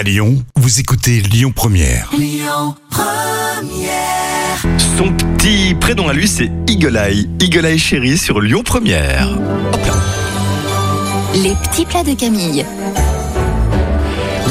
À Lyon, vous écoutez Lyon Première. Son petit prénom à lui, c'est Eagle Eye. Eagle Eye chéri sur Lyon Première. Hop là. Les petits plats de Camille.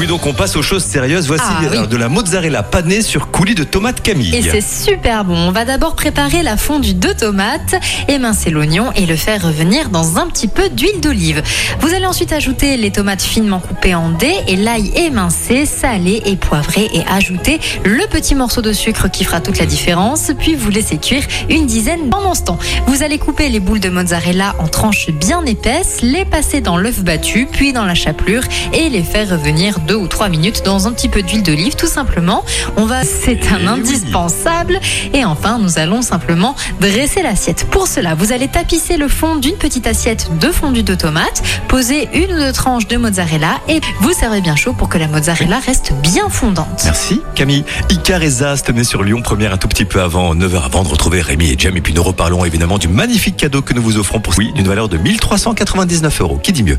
Oui, donc on passe aux choses sérieuses. Voici Ah, oui. euh, de la mozzarella panée sur coulis de tomates Camille. Et c'est super bon. On va d'abord préparer la fondue de tomates, émincer l'oignon et le faire revenir dans un petit peu d'huile d'olive. Vous allez ensuite ajouter les tomates finement coupées en dés et l'ail émincé, salé et poivré et ajouter le petit morceau de sucre qui fera toute la différence. Puis vous laissez cuire une dizaine pendant ce temps. Vous allez couper les boules de mozzarella en tranches bien épaisses, les passer dans l'œuf battu, puis dans la chapelure et les faire revenir deux ou trois minutes dans un petit peu d'huile d'olive tout simplement. On va, c'est un Eh indispensable. Et enfin, nous allons simplement dresser l'assiette. Pour cela, vous allez tapisser le fond d'une petite assiette de fondu de tomates, poser une ou deux tranches de mozzarella et vous servez bien chaud pour que la mozzarella reste bien fondante. Merci Camille. Icar et Zaz tenaient sur Lyon Première un tout petit peu avant 9h avant de retrouver Rémi et Jam. Et puis nous reparlons évidemment du magnifique cadeau que nous vous offrons pour oui, d'une valeur de 1399 euros. Qui dit mieux?